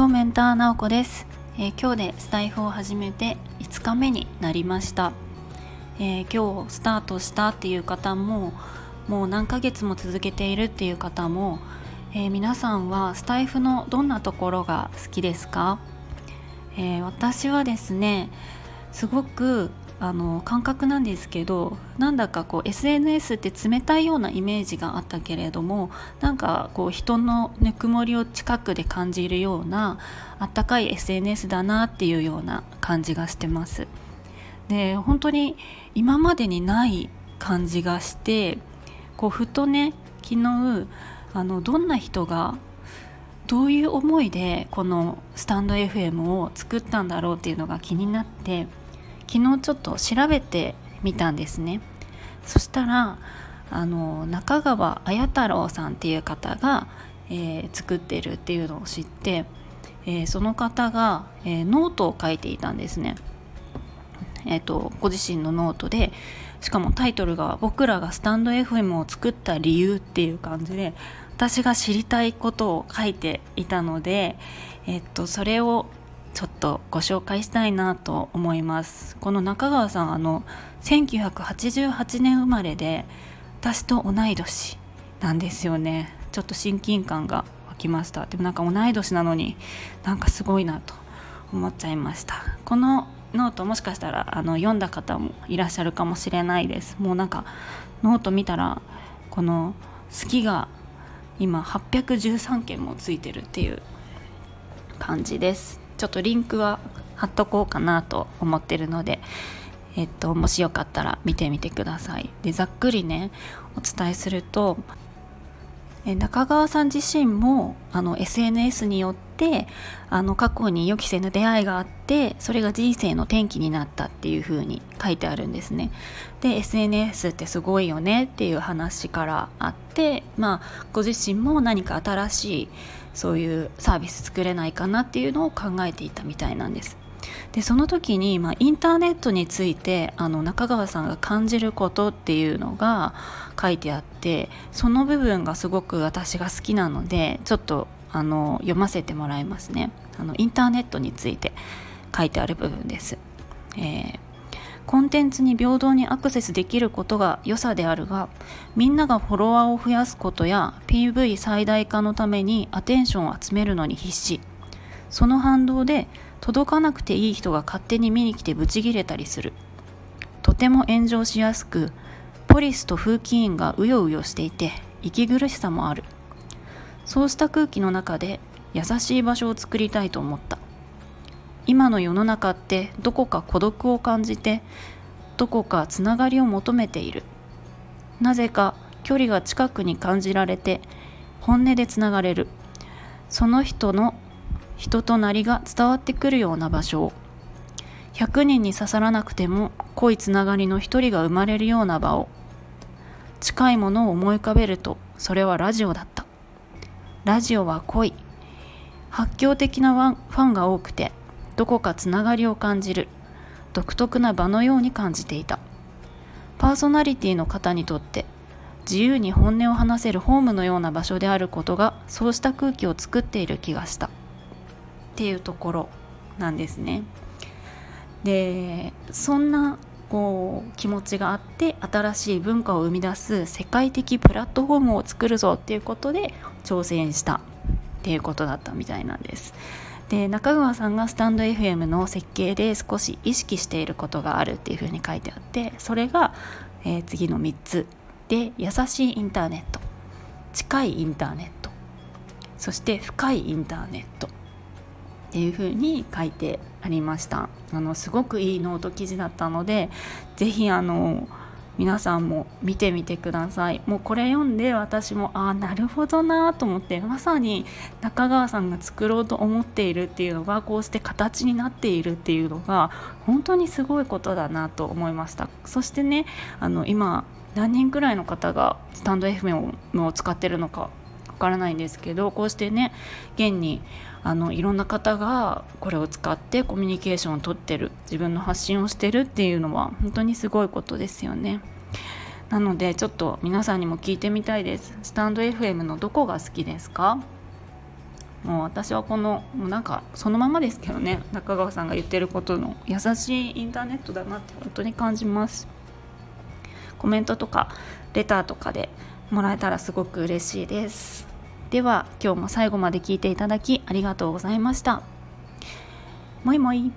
フォーメンターなおこです、えー、今日でスタイフを始めて5日目になりました、えー、今日スタートしたっていう方ももう何ヶ月も続けているっていう方も、えー、皆さんはスタイフのどんなところが好きですか、え私はですねすごくあの感覚なんですけどなんだかこう SNS って冷たいようなイメージがあったけれどもなんかこう人のぬくもりを近くで感じるようなあったかい SNS だなっていうような感じがしてます。で本当に今までにない感じがしてこうふとね昨日あのどんな人がどういう思いでこのスタンド FM を作ったんだろうっていうのが気になって昨日ちょっと調べてみたんですね。そしたらあの中川綾太郎さんっていう方が、えー、作ってるっていうのを知って、えー、その方が、えー、ノートを書いていたんですね。えーと、ご自身のノートでしかもタイトルが「僕らがスタンド FM を作った理由」っていう感じで私が知りたいことを書いていたので、えっと、それをちょっとご紹介したいなと思います。この中川さんあの1988年生まれで私と同い年なんですよね。ちょっと親近感が湧きました。でもなんか同い年なのになんかすごいなと思っちゃいました。このノートもしかしたらあの読んだ方もいらっしゃるかもしれないです。もうなんかノート見たらこの好きが今813件もついてるっていう感じです。ちょっとリンクは貼っとこうかなと思ってるので、えっと、もしよかったら見てみてください。でざっくりねお伝えするとえ中川さん自身もあの SNS によってあの過去に予期せぬ出会いがあってそれが人生の転機になったっていう風に書いてあるんですねで SNS ってすごいよねっていう話からあってまあご自身も何か新しいそういうサービス作れないかなっていうのを考えていたみたいなんです。でその時に、まあ、インターネットについてあの中川さんが感じることっていうのが書いてあってその部分がすごく私が好きなのでちょっとあの読ませてもらいますね。あのインターネットについて書いてある部分です、えーコンテンツに平等にアクセスできることが良さであるがみんながフォロワーを増やすことや PV 最大化のためにアテンションを集めるのに必死その反動で届かなくていい人が勝手に見に来てブチギレたりする。とても炎上しやすくポリスと風紀員がうようよしていて息苦しさもある。そうした空気の中で優しい場所を作りたいと思った。今の世の中ってどこか孤独を感じてどこかつながりを求めている。なぜか距離が近くに感じられて本音でつながれる。その人の人となりが伝わってくるような場所を。100人に刺さらなくても濃いつながりの一人が生まれるような場を。近いものを思い浮かべるとそれはラジオだった。ラジオは濃い。発狂的なファンが多くてどこかつながりを感じる。独特な場のように感じていた。パーソナリティの方にとって自由に本音を話せるホームのような場所であることがそうした空気を作っている気がした。っていうところなんですね。でそんなこう気持ちがあって新しい文化を生み出す世界的プラットフォームを作るぞっていうことで挑戦したっていうことだったみたいなんです。で中川さんがスタンド FM の設計で少し意識していることがあるっていうふうに書いてあってそれが、えー、次の3つ。で優しいインターネット。近いインターネット。そして深いインターネット。っていうふうに書いてありました。あのすごくいいノート記事だったので是非あの皆さんも見てみてください。もうこれ読んで私もああなるほどなと思ってまさに中川さんが作ろうと思っているっていうのがこうして形になっているっていうのが本当にすごいことだなと思いました。そしてねあの今何人くらいの方がスタンド FM を使ってるのかからないんですけどこうしてね現にあのいろんな方がこれを使ってコミュニケーションをとってる自分の発信をしてるっていうのは本当にすごいことですよね。なのでちょっと皆さんにも聞いてみたいです。スタンド FM のどこが好きですか？もう私はこのもうなんかそのままですけどね中川さんが言ってることの優しいインターネットだなって本当に感じますコメントとかレターとかでもらえたらすごく嬉しいですでは今日も最後まで聞いていただきありがとうございました。もいもい